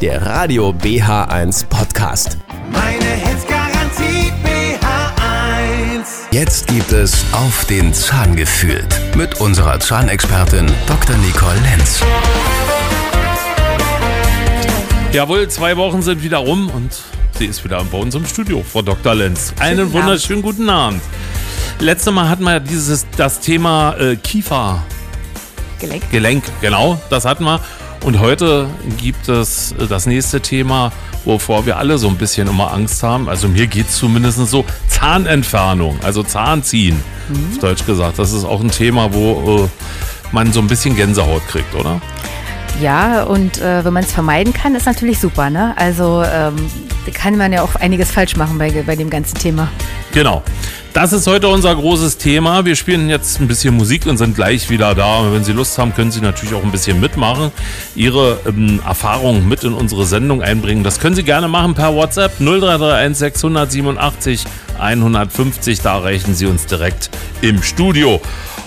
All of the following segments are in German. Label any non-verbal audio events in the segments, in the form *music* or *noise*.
der Radio BH1 Podcast. Meine Hits Garantie BH1. Jetzt gibt es auf den Zahn gefühlt mit unserer Zahnexpertin Dr. Nicole Lenz. Jawohl, zwei Wochen sind wieder rum und sie ist wieder bei uns im Studio, Frau Dr. Lenz. Einen Guten wunderschönen guten Abend. Letztes Mal hatten wir dieses, das Thema äh, Kiefer. Gelenk. Gelenk, genau, das hatten wir. Und heute gibt es äh, das nächste Thema, wovor wir alle so ein bisschen immer Angst haben. Also mir geht es zumindest so, Zahnentfernung, also Zahnziehen, auf Deutsch gesagt. Das ist auch ein Thema, wo äh, man so ein bisschen Gänsehaut kriegt, oder? Ja, und äh, wenn man es vermeiden kann, ist natürlich super. Ne? Also ähm, kann man ja auch einiges falsch machen bei, bei dem ganzen Thema. Genau. Das ist heute unser großes Thema. Wir spielen jetzt ein bisschen Musik und sind gleich wieder da. Und wenn Sie Lust haben, können Sie natürlich auch ein bisschen mitmachen, Ihre ähm, Erfahrungen mit in unsere Sendung einbringen. Das können Sie gerne machen per WhatsApp 0331 687 150. Da erreichen Sie uns direkt im Studio.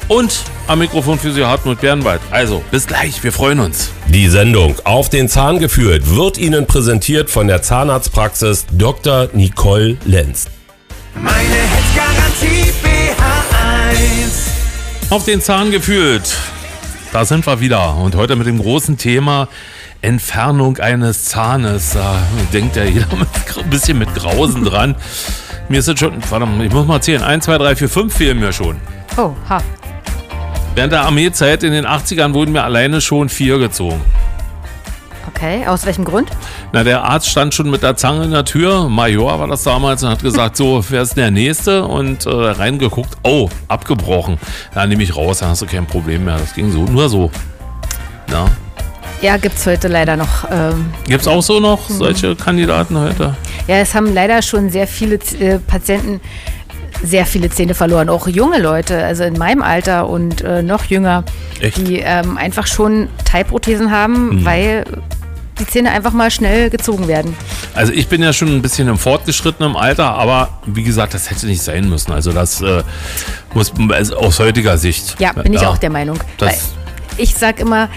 Und am Mikrofon für Sie Hartmut Bernwald. Also, bis gleich. Wir freuen uns. Die Sendung Auf den Zahn geführt wird Ihnen präsentiert von der Zahnarztpraxis Dr. Nicole Lenz. Meine Hits Garantie BH1. Auf den Zahn gefühlt. Da sind wir wieder. Und heute mit dem großen Thema Entfernung eines Zahnes. Da denkt ja jeder *laughs* mit, ein bisschen mit Grausen dran. Mir ist es schon, warte ich muss mal zählen. 1, 2, 3, 4, 5 fehlen mir schon. Oh, ha. Während der Armeezeit in den 80ern wurden mir alleine schon vier gezogen. Okay, aus welchem Grund? Na, der Arzt stand schon mit der Zange in der Tür, Major war das damals, und hat gesagt, so, wer ist der Nächste? Und äh, reingeguckt, oh, abgebrochen. Da nehme ich raus, dann hast du kein Problem mehr. Das ging so, nur so. Ja. Ja, gibt es heute leider noch. Ähm, Gibt es auch so noch solche Kandidaten heute? ja, es haben leider schon sehr viele äh, Patienten sehr viele Zähne verloren. Auch junge Leute, also in meinem Alter und äh, noch jünger, Echt? die ähm, einfach schon Teilprothesen haben, weil die Zähne einfach mal schnell gezogen werden. Also ich bin ja schon ein bisschen im fortgeschrittenen Alter, aber wie gesagt, das hätte nicht sein müssen. Also das äh, muss also aus heutiger Sicht. Ja, bin ich auch der Meinung. Ich sag immer,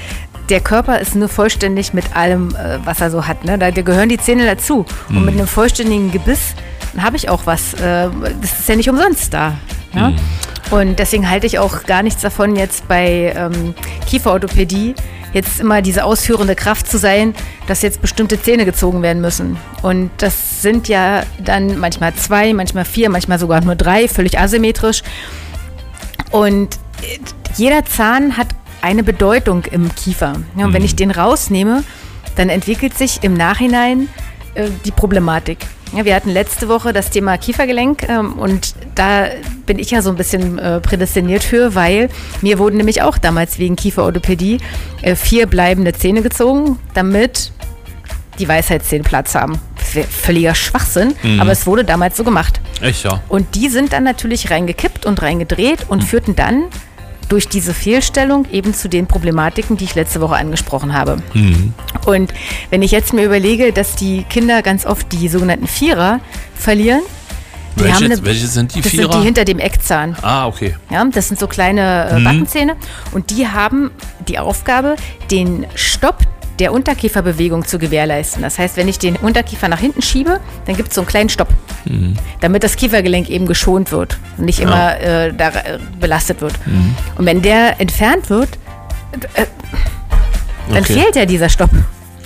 der Körper ist nur vollständig mit allem, äh, was er so hat. Ne? Da, gehören die Zähne dazu. Und Mhm. mit einem vollständigen Gebiss habe ich auch was. Äh, das ist ja nicht umsonst da. Ja? Mhm. Und deswegen halte ich auch gar nichts davon, jetzt bei ähm, Kieferorthopädie jetzt immer diese ausführende Kraft zu sein, dass jetzt bestimmte Zähne gezogen werden müssen. Und das sind ja dann manchmal zwei, manchmal vier, manchmal sogar nur drei, völlig asymmetrisch. Und äh, jeder Zahn hat eine Bedeutung im Kiefer. Ja, und wenn ich den rausnehme, dann entwickelt sich im Nachhinein äh, die Problematik. Ja, wir hatten letzte Woche das Thema Kiefergelenk ähm, und da bin ich ja so ein bisschen äh, prädestiniert für, weil mir wurden nämlich auch damals wegen Kieferorthopädie äh, vier bleibende Zähne gezogen, damit die Weisheitszähne Platz haben. Völliger Schwachsinn, aber es wurde damals so gemacht. Echt, ja. Und die sind dann natürlich reingekippt und reingedreht und führten dann durch diese Fehlstellung eben zu den Problematiken, die ich letzte Woche angesprochen habe. Und wenn ich jetzt mir überlege, dass die Kinder ganz oft die sogenannten Vierer verlieren, die Welche, haben eine, welche sind die das Vierer? sind die hinter dem Eckzahn. ah, okay. Ja, das sind so kleine äh, Backenzähne und die haben die Aufgabe, den Stopp der Unterkieferbewegung zu gewährleisten. Das heißt, wenn ich den Unterkiefer nach hinten schiebe, dann gibt es so einen kleinen Stopp, damit das Kiefergelenk eben geschont wird und nicht immer äh, da, äh, belastet wird. Und wenn der entfernt wird, äh, dann Okay. fehlt ja dieser Stopp.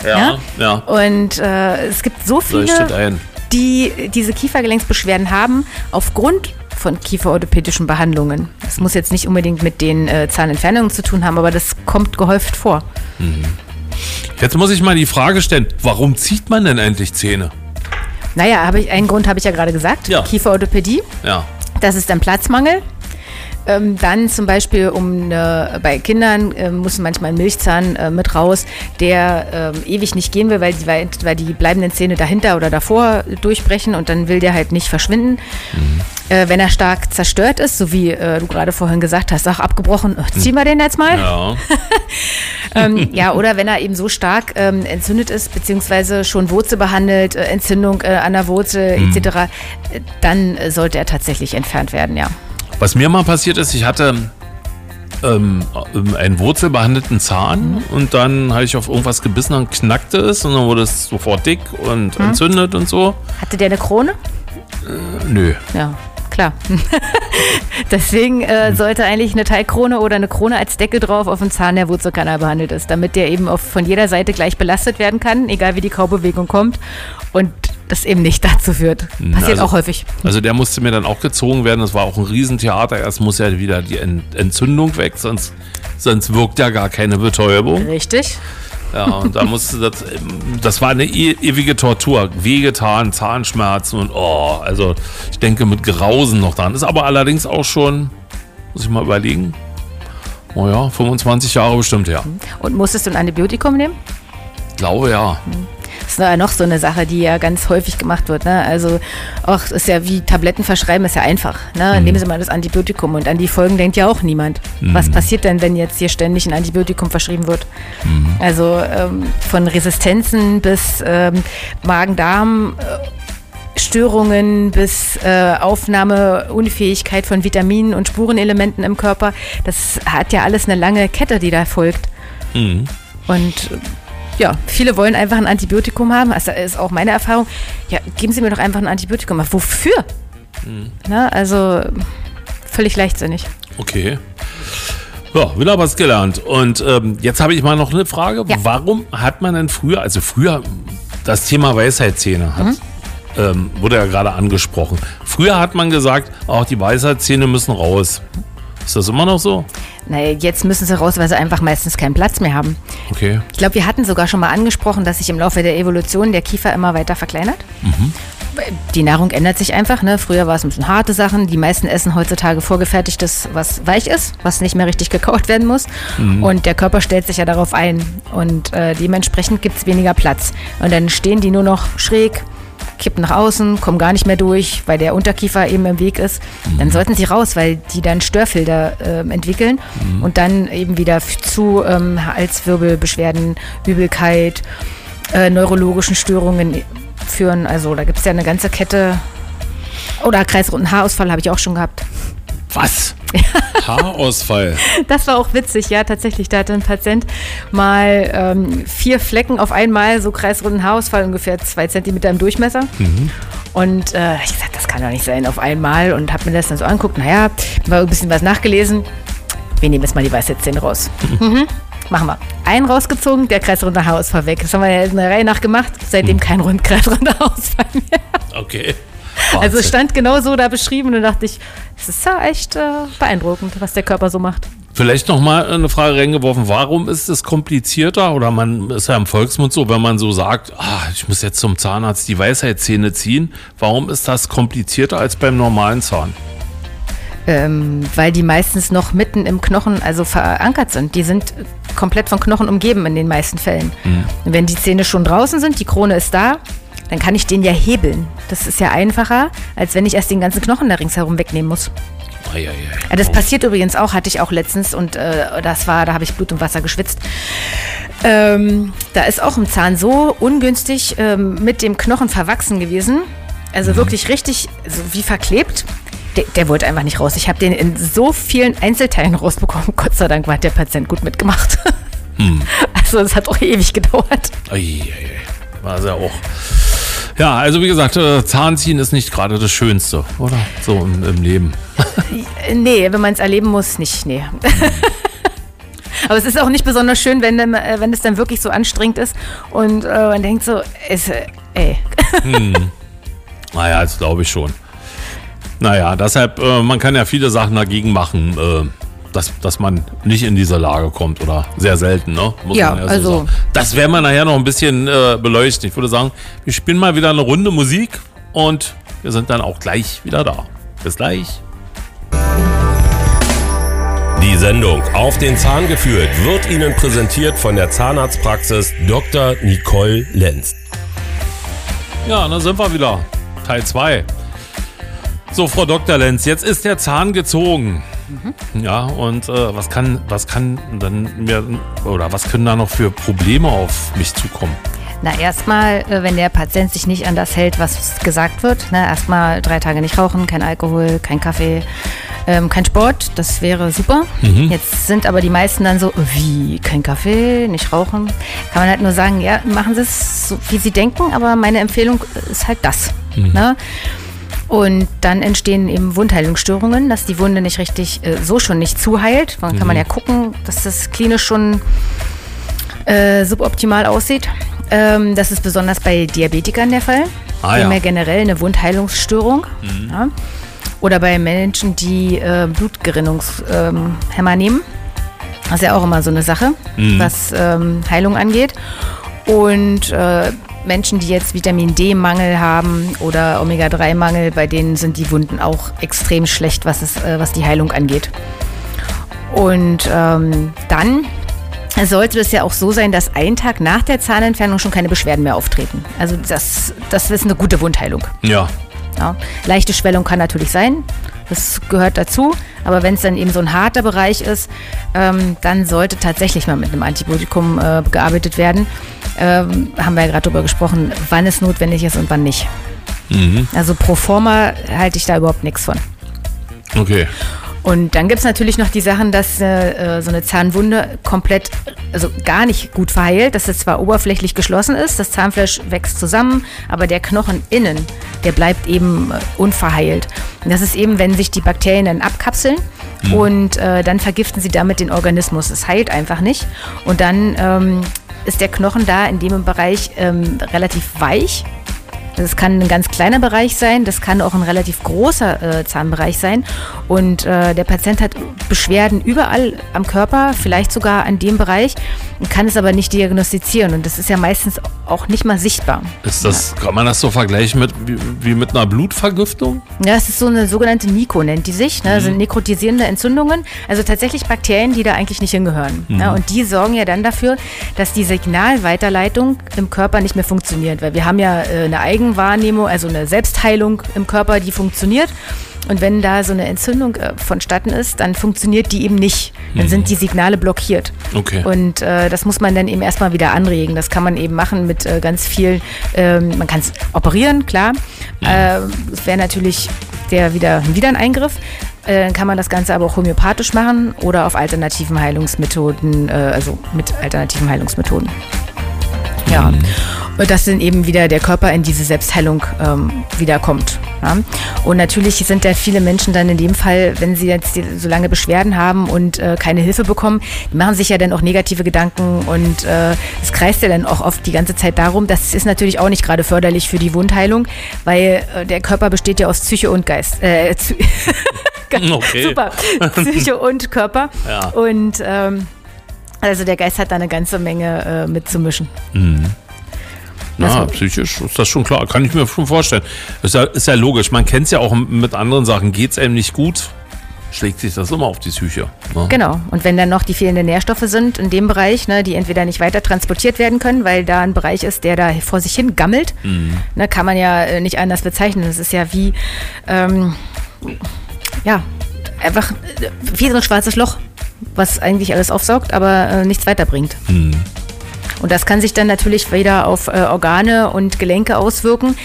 Ja, ja. Und äh, es gibt so viele die diese Kiefergelenksbeschwerden haben, aufgrund von kieferorthopädischen Behandlungen. Das muss jetzt nicht unbedingt mit den äh, Zahnentfernungen zu tun haben, aber das kommt gehäuft vor. Jetzt muss ich mal die Frage stellen, warum zieht man denn endlich Zähne? Naja, habe ich, einen Grund habe ich ja gerade gesagt. Ja. Kieferorthopädie, Ja. das ist dann Platzmangel. Ähm, dann zum Beispiel um äh, bei Kindern äh, muss manchmal ein Milchzahn äh, mit raus, der ähm, ewig nicht gehen will, weil die, weil, weil die bleibenden Zähne dahinter oder davor durchbrechen und dann will der halt nicht verschwinden. Äh, wenn er stark zerstört ist, so wie äh, du gerade vorhin gesagt hast, auch abgebrochen, äh, ziehen wir den jetzt mal. Ja. *laughs* Ähm, ja, oder wenn er eben so stark ähm, entzündet ist, beziehungsweise schon Wurzel behandelt, äh, Entzündung äh, an der Wurzel etc., äh, dann äh, sollte er tatsächlich entfernt werden, ja. Was mir mal passiert ist, ich hatte ähm, ähm, einen wurzelbehandelten Zahn Mhm. und dann habe ich auf irgendwas gebissen, dann knackte es und dann wurde es sofort dick und Mhm. entzündet und so. Hatte der eine Krone? Nö. Ja, klar. *laughs* Deswegen äh, sollte eigentlich eine Teilkrone oder eine Krone als Deckel drauf auf dem Zahn der Wurzelkanal behandelt ist, damit der eben auf, von jeder Seite gleich belastet werden kann, egal wie die Kaubewegung kommt und das eben nicht dazu führt. Passiert also- auch häufig. Also der musste mir dann auch gezogen werden. Das war auch ein Riesentheater. Erst muss ja wieder die Ent Entzündung weg, sonst, sonst wirkt ja gar keine Betäubung. Richtig. Ja, und da musste das, das war eine e ewige Tortur. Wehgetan, Zahnschmerzen und oh, also ich denke mit Grausen noch dran. Ist aber allerdings auch schon, muss ich mal überlegen, oh ja, 25 Jahre bestimmt her. Und musstest du ein Antibiotikum nehmen? Ich glaube ja. Das ist ja noch so eine Sache, die ja ganz häufig gemacht wird. Ne? Also auch ist ja wie Tabletten verschreiben, ist ja einfach. Ne? Nehmen Sie mal das Antibiotikum und an die Folgen denkt ja auch niemand. Was passiert denn, wenn jetzt hier ständig ein Antibiotikum verschrieben wird? Also ähm, von Resistenzen bis ähm, Magen-Darm. äh, Störungen bis äh, Aufnahmeunfähigkeit von Vitaminen und Spurenelementen im Körper. Das hat ja alles eine lange Kette, die da folgt. Und äh, ja, viele wollen einfach ein Antibiotikum haben. Das ist auch meine Erfahrung. Ja, geben Sie mir doch einfach ein Antibiotikum. Aber wofür? Na, also völlig leichtsinnig. Okay. Ja, wieder was gelernt. Und ähm, jetzt habe ich mal noch eine Frage. Ja. Warum hat man denn früher, also früher, das Thema Weisheitszähne hat, ähm, wurde ja gerade angesprochen. Früher hat man gesagt, auch die Weisheitszähne müssen raus. Ist das immer noch so? Naja, jetzt müssen sie raus, weil sie einfach meistens keinen Platz mehr haben. Okay. Ich glaube, wir hatten sogar schon mal angesprochen, dass sich im Laufe der Evolution der Kiefer immer weiter verkleinert. Die Nahrung ändert sich einfach. Ne? Früher war es ein bisschen harte Sachen. Die meisten essen heutzutage vorgefertigtes, was weich ist, was nicht mehr richtig gekaut werden muss. Und der Körper stellt sich ja darauf ein. Und äh, dementsprechend gibt es weniger Platz. Und dann stehen die nur noch schräg, kippen nach außen, kommen gar nicht mehr durch, weil der Unterkiefer eben im Weg ist. Dann sollten sie raus, weil die dann Störfilter ähm, entwickeln und dann eben wieder zu ähm, Halswirbelbeschwerden, Übelkeit, äh, neurologischen Störungen führen. Also da gibt es ja eine ganze Kette. Oder kreisrunden Haarausfall habe ich auch schon gehabt. Was? *laughs* Haarausfall. Das war auch witzig, ja, tatsächlich. Da hatte ein Patient mal ähm, vier Flecken auf einmal, so kreisrunden Haarausfall, ungefähr zwei Zentimeter im Durchmesser. Und äh, ich gesagt, das kann doch nicht sein auf einmal und habe mir das dann so anguckt. Naja, mal ein bisschen was nachgelesen. Wir nehmen jetzt mal die Weisheitszähne raus. Mhm. Machen wir. Einen rausgezogen, der kreisrunde Haarausfall weg. Das haben wir ja in der Reihe nach gemacht. Seitdem kein rund kreisrunder Haarausfall mehr. Okay. Also es Wahnsinn. stand genau so da beschrieben und da dachte ich, es ist ja echt äh, beeindruckend, was der Körper so macht. Vielleicht noch mal eine Frage reingeworfen. Warum ist es komplizierter oder man ist ja im Volksmund so, wenn man so sagt, ah, ich muss jetzt zum Zahnarzt die Weisheitszähne ziehen. Warum ist das komplizierter als beim normalen Zahn? Ähm, weil die meistens noch mitten im Knochen also verankert sind. Die sind komplett von Knochen umgeben in den meisten Fällen. Und wenn die Zähne schon draußen sind, die Krone ist da, dann kann ich den ja hebeln. Das ist ja einfacher, als wenn ich erst den ganzen Knochen da ringsherum wegnehmen muss. Eieiei. Ja, das passiert übrigens auch, hatte ich auch letztens und äh, das war, da habe ich Blut und Wasser geschwitzt. Ähm, da ist auch ein Zahn so ungünstig ähm, mit dem Knochen verwachsen gewesen. Also wirklich richtig so wie verklebt. Der, der wollte einfach nicht raus. Ich habe den in so vielen Einzelteilen rausbekommen. Gott sei Dank hat der Patient gut mitgemacht. *laughs* Also es hat auch ewig gedauert. Eieiei. War es ja auch. Ja, also wie gesagt, äh, Zahnziehen ist nicht gerade das Schönste, oder? So im, im Leben. *laughs* Nee, wenn man es erleben muss, nicht. Nee. *laughs* Aber es ist auch nicht besonders schön, wenn, dann, äh, wenn es dann wirklich so anstrengend ist und äh, man denkt so, ist, äh, ey. *laughs* Naja, das glaube ich schon. Naja, deshalb, äh, man kann ja viele Sachen dagegen machen, äh, dass, dass man nicht in diese Lage kommt oder sehr selten, ne? Muss Ja, man also- sagen. Das werden wir nachher noch ein bisschen äh, beleuchten. Ich würde sagen, wir spielen mal wieder eine Runde Musik und wir sind dann auch gleich wieder da. Bis gleich. Die Sendung Auf den Zahn geführt wird Ihnen präsentiert von der Zahnarztpraxis Dr. Nicole Lenz. Ja, da sind wir wieder. Teil 2. So, Frau Dr. Lenz, jetzt ist der Zahn gezogen. Ja, und äh, was kann, was kann dann mir oder was können da noch für Probleme auf mich zukommen? Na, erstmal, äh, wenn der Patient sich nicht an das hält, was gesagt wird, ne, erstmal drei Tage nicht rauchen, kein Alkohol, kein Kaffee, ähm, kein Sport, das wäre super. Jetzt sind aber die meisten dann so, wie, kein Kaffee, nicht rauchen. Kann man halt nur sagen, ja, machen Sie es so, wie Sie denken, aber meine Empfehlung ist halt das. Ne? Und dann entstehen eben Wundheilungsstörungen, dass die Wunde nicht richtig, äh, so schon nicht zuheilt. Dann kann man ja gucken, dass das klinisch schon äh, suboptimal aussieht. Ähm, das ist besonders bei Diabetikern der Fall. Ah, die haben ja. ja generell eine Wundheilungsstörung. Ja. Oder bei Menschen, die äh, Blutgerinnungshemmer ähm, nehmen. Das ist ja auch immer so eine Sache, was ähm, Heilung angeht. Und äh, Menschen, die jetzt Vitamin D-Mangel haben oder Omega-3-Mangel, bei denen sind die Wunden auch extrem schlecht, was, es, äh, was die Heilung angeht. Und ähm, dann sollte es ja auch so sein, dass ein Tag nach der Zahnentfernung schon keine Beschwerden mehr auftreten. Also das, das ist eine gute Wundheilung. Ja. Ja. Leichte Schwellung kann natürlich sein, das gehört dazu. Aber wenn es dann eben so ein harter Bereich ist, ähm, dann sollte tatsächlich mal mit einem Antibiotikum äh, gearbeitet werden. Ähm, haben wir ja gerade darüber gesprochen, wann es notwendig ist und wann nicht. Also pro forma halte ich da überhaupt nichts von. Okay. Und dann gibt es natürlich noch die Sachen, dass äh, äh, so eine Zahnwunde komplett, also gar nicht gut verheilt, dass es zwar oberflächlich geschlossen ist, das Zahnfleisch wächst zusammen, aber der Knochen innen, der bleibt eben äh, unverheilt. Und das ist eben, wenn sich die Bakterien dann abkapseln und äh, dann vergiften sie damit den Organismus. Es heilt einfach nicht. Und dann ähm, ist der Knochen da in dem Bereich ähm, relativ weich das kann ein ganz kleiner Bereich sein, das kann auch ein relativ großer äh, Zahnbereich sein. Und äh, der Patient hat Beschwerden überall am Körper, vielleicht sogar an dem Bereich, und kann es aber nicht diagnostizieren. Und das ist ja meistens auch nicht mal sichtbar. Ist das, kann man das so vergleichen mit, wie, wie mit einer Blutvergiftung? Ja, es ist so eine sogenannte Niko, nennt die sich. Ne? Das sind nekrotisierende Entzündungen. Also tatsächlich Bakterien, die da eigentlich nicht hingehören. Ja, und die sorgen ja dann dafür, dass die Signalweiterleitung im Körper nicht mehr funktioniert. Weil wir haben ja äh, eine Eigenwahrnehmung, also eine Selbstheilung im Körper, die funktioniert. Und wenn da so eine Entzündung äh, vonstatten ist, dann funktioniert die eben nicht. Dann sind die Signale blockiert. Okay. Und äh, das muss man dann eben erstmal wieder anregen. Das kann man eben machen mit äh, ganz viel, ähm, man kann es operieren, klar. Äh, Es wäre natürlich der wieder, wieder ein Eingriff. Äh, Dann kann man das Ganze aber auch homöopathisch machen oder auf alternativen Heilungsmethoden, äh, also mit alternativen Heilungsmethoden. Ja. Und das sind eben wieder der Körper in diese Selbstheilung ähm, wiederkommt. Ja? Und natürlich sind da viele Menschen dann in dem Fall, wenn sie jetzt so lange Beschwerden haben und äh, keine Hilfe bekommen, die machen sich ja dann auch negative Gedanken und äh, es kreist ja dann auch oft die ganze Zeit darum. Das ist natürlich auch nicht gerade förderlich für die Wundheilung, weil äh, der Körper besteht ja aus Psyche und Geist. Äh, *laughs* Okay. Super. Psyche und Körper. *laughs* Ja. Und ähm, also der Geist hat da eine ganze Menge äh, mitzumischen. Na, Also- psychisch ist das schon klar. Kann ich mir schon vorstellen. Ist ja, ist ja logisch. Man kennt es ja auch mit anderen Sachen. Geht es einem nicht gut, schlägt sich das immer auf die Psyche. Ne? Genau. Und wenn dann noch die fehlenden Nährstoffe sind in dem Bereich, ne, die entweder nicht weiter transportiert werden können, weil da ein Bereich ist, der da vor sich hin gammelt, ne, kann man ja äh, nicht anders bezeichnen. Das ist ja wie, ähm, ja, einfach äh, wie so ein schwarzes Loch, was eigentlich alles aufsaugt, aber äh, nichts weiterbringt. Und das kann sich dann natürlich wieder auf äh, Organe und Gelenke auswirken,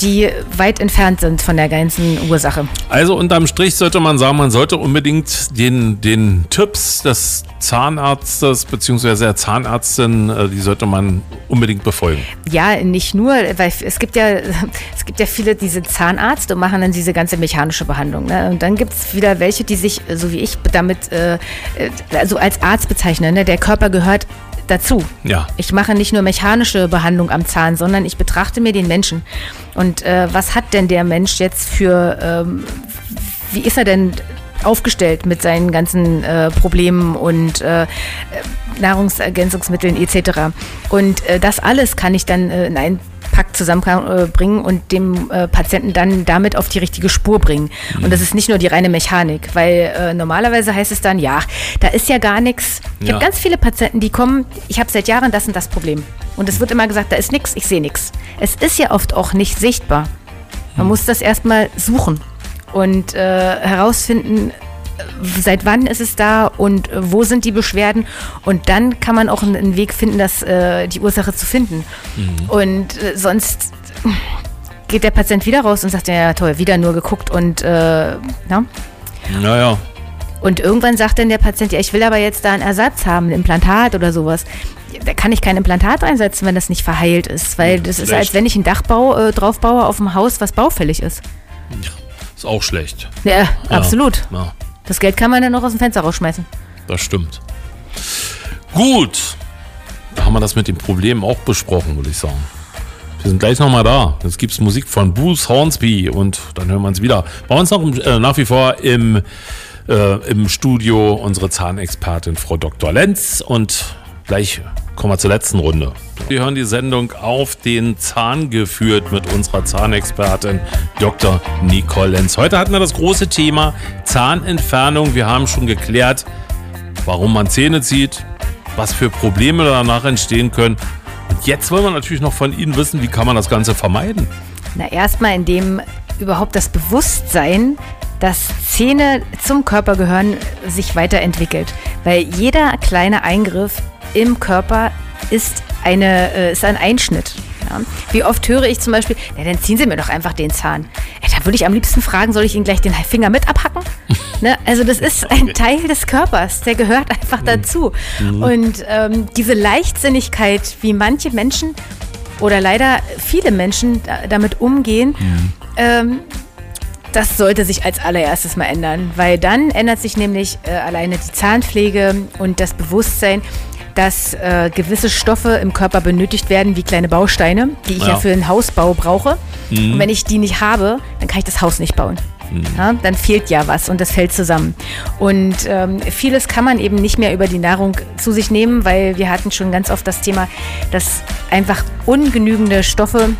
die weit entfernt sind von der ganzen Ursache. Also unterm Strich sollte man sagen, man sollte unbedingt den, den Tipps des Zahnarztes bzw. der Zahnärztin, äh, die sollte man unbedingt befolgen. Ja, nicht nur, weil es gibt ja, *laughs* es gibt ja viele, die sind Zahnarzt und machen dann diese ganze mechanische Behandlung. Ne? Und dann gibt es wieder welche, die sich, so wie ich, damit äh, äh, also als Arzt bezeichnen. Ne? Der Körper gehört dazu. Ja. Ich mache nicht nur mechanische Behandlung am Zahn, sondern ich betrachte mir den Menschen. Und äh, was hat denn der Mensch jetzt für, ähm, wie ist er denn aufgestellt mit seinen ganzen äh, Problemen und äh, Nahrungsergänzungsmitteln etc. Und äh, das alles kann ich dann äh, in einen Pack zusammenbringen und dem äh, Patienten dann damit auf die richtige Spur bringen. Und das ist nicht nur die reine Mechanik, weil äh, normalerweise heißt es dann, ja, da ist ja gar nichts. Ich Ja. habe ganz viele Patienten, die kommen, ich habe seit Jahren das und das Problem. Und es wird immer gesagt, da ist nichts, ich sehe nichts. Es ist ja oft auch nicht sichtbar. Man muss das erstmal suchen und äh, herausfinden, seit wann ist es da und äh, wo sind die Beschwerden. Und dann kann man auch einen, Weg finden, das, äh, die Ursache zu finden. Und äh, sonst geht der Patient wieder raus und sagt, ja toll, wieder nur geguckt und, äh, na? Naja. Und irgendwann sagt dann der Patient, ja, ich will aber jetzt da einen Ersatz haben, ein Implantat oder sowas. Ja, Da kann ich kein Implantat einsetzen, wenn das nicht verheilt ist, weil das ist, schlecht. als wenn ich ein Dach baue, äh, drauf baue auf dem Haus, was baufällig ist. Ist auch schlecht. Ja, Ja. absolut. Ja, Das Geld kann man dann noch aus dem Fenster rausschmeißen. das stimmt. Gut. Da haben wir das mit den Problemen auch besprochen, würde ich sagen. Wir sind gleich nochmal da. Jetzt gibt es Musik von Bruce Hornsby und dann hören wir uns wieder. Bei uns noch äh, nach wie vor im, äh, im Studio unsere Zahnexpertin Frau Dr. Lenz und gleich kommen wir zur letzten Runde. Wir hören die Sendung auf den Zahn geführt mit unserer Zahnexpertin Dr. Nicole Lenz. Heute hatten wir das große Thema Zahnentfernung. Wir haben schon geklärt, warum man Zähne zieht, was für Probleme danach entstehen können. Und jetzt wollen wir natürlich noch von Ihnen wissen, wie kann man das Ganze vermeiden? Na, erstmal, indem überhaupt das Bewusstsein, dass Zähne zum Körper gehören, sich weiterentwickelt. Weil jeder kleine Eingriff im Körper ist, eine, äh, ist ein Einschnitt. Ja. Wie oft höre ich zum Beispiel, ja, dann ziehen Sie mir doch einfach den Zahn. Ja, da würde ich am liebsten fragen, soll ich Ihnen gleich den Finger mit abhacken? *laughs* ne? Also das ist ein Teil des Körpers, der gehört einfach dazu. Und ähm, diese Leichtsinnigkeit, wie manche Menschen oder leider viele Menschen da- damit umgehen, ähm, das sollte sich als allererstes mal ändern, weil dann ändert sich nämlich äh, alleine die Zahnpflege und das Bewusstsein, dass äh, gewisse Stoffe im Körper benötigt werden, wie kleine Bausteine, die ich ja, Ja. für den Hausbau brauche. Und wenn ich die nicht habe, dann kann ich das Haus nicht bauen. Ja, dann fehlt ja was und das fällt zusammen. Und ähm, vieles kann man eben nicht mehr über die Nahrung zu sich nehmen, weil wir hatten schon ganz oft das Thema, dass einfach ungenügende Stoffe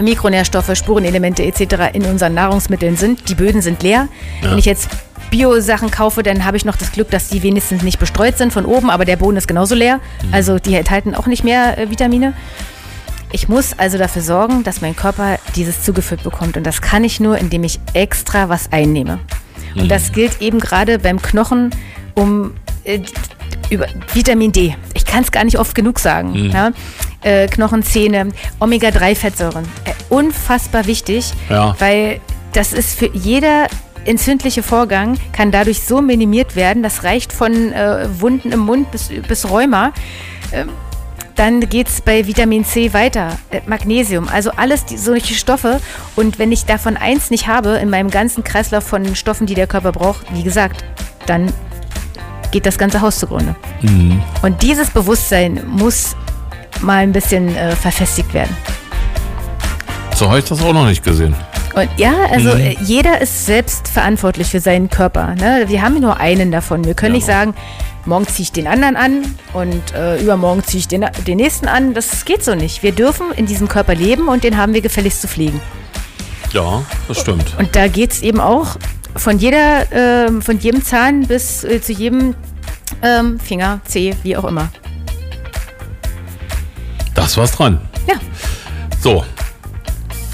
Mikronährstoffe, Spurenelemente etc. in unseren Nahrungsmitteln sind. Die Böden sind leer. Ja. Wenn ich jetzt Bio-Sachen kaufe, dann habe ich noch das Glück, dass die wenigstens nicht bestreut sind von oben, aber der Boden ist genauso leer. Also die enthalten auch nicht mehr äh, Vitamine. Ich muss also dafür sorgen, dass mein Körper dieses zugeführt bekommt. Und das kann ich nur, indem ich extra was einnehme. Und das gilt eben gerade beim Knochen um äh, über Vitamin D. Ich kann es gar nicht oft genug sagen. Ja? Äh, Knochen, Zähne, Omega-3-Fettsäuren. Äh, unfassbar wichtig, Ja. weil das ist für jeder entzündliche Vorgang kann dadurch so minimiert werden. Das reicht von äh, Wunden im Mund bis, bis Rheuma. Ähm, dann geht es bei Vitamin C weiter, äh, Magnesium, also alles die, solche Stoffe. Und wenn ich davon eins nicht habe in meinem ganzen Kreislauf von Stoffen, die der Körper braucht, wie gesagt, dann geht das ganze Haus zugrunde. Und dieses Bewusstsein muss mal ein bisschen äh, verfestigt werden. So habe ich das auch noch nicht gesehen. Und ja, also äh, jeder ist selbst verantwortlich für seinen Körper. Ne? Wir haben nur einen davon. Wir können Ja. nicht sagen, morgen ziehe ich den anderen an und äh, übermorgen ziehe ich den, den nächsten an. Das geht so nicht. Wir dürfen in diesem Körper leben und den haben wir gefälligst zu pflegen. Ja, das stimmt. Und da geht es eben auch von jeder, ähm, von jedem Zahn bis äh, zu jedem ähm, Finger, Zeh, wie auch immer. Das war's dran. Ja. So,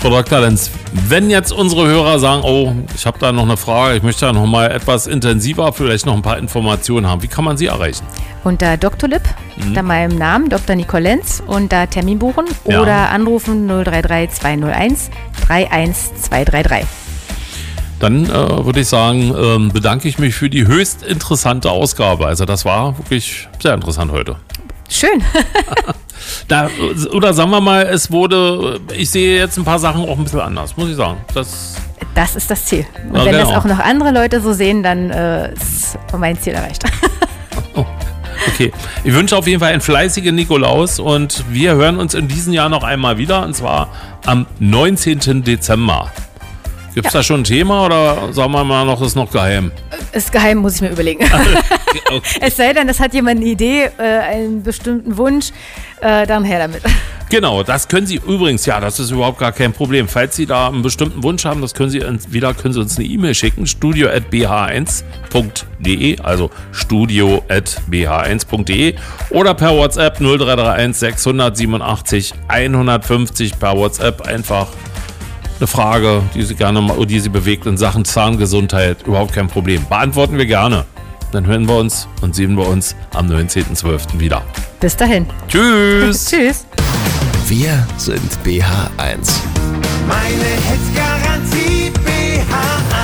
Frau Dr. Lenz, wenn jetzt unsere Hörer sagen, oh, ich habe da noch eine Frage, ich möchte da noch mal etwas intensiver, vielleicht noch ein paar Informationen haben, wie kann man Sie erreichen? Unter Dr. Lip, unter meinem Namen, Dr. Nicole Lenz, und da Termin buchen Ja. oder anrufen 033 201 31233. Dann äh, würde ich sagen, ähm, bedanke ich mich für die höchst interessante Ausgabe. Also das war wirklich sehr interessant heute. Schön. *laughs* Da, oder sagen wir mal, es wurde, ich sehe jetzt ein paar Sachen auch ein bisschen anders, muss ich sagen. Das, Das ist das Ziel. Und Ja, wenn das genau. auch noch andere Leute so sehen, dann äh, ist mein Ziel erreicht. *laughs* okay. Ich wünsche auf jeden Fall einen fleißigen Nikolaus und wir hören uns in diesem Jahr noch einmal wieder und zwar am 19. Dezember. Gibt es da schon ein Thema oder sagen wir mal noch, ist noch geheim? ist geheim, muss ich mir überlegen. *laughs* Okay. *laughs* es sei denn, es hat jemand eine Idee, äh, einen bestimmten Wunsch, äh, dann her damit. *laughs* Genau, das können Sie übrigens, ja, das ist überhaupt gar kein Problem. Falls Sie da einen bestimmten Wunsch haben, das können Sie entweder können Sie uns eine E-Mail schicken, studio@bh1.de, also studio@bh1.de oder per WhatsApp 0331 687 150 per WhatsApp einfach eine Frage, die Sie gerne mal, die Sie bewegt in Sachen Zahngesundheit, überhaupt kein Problem. Beantworten wir gerne. Dann hören wir uns und sehen wir uns am 19.12. wieder. Bis dahin. Tschüss! *laughs* Tschüss. Wir sind BH1. Meine Hits Garantie BH1.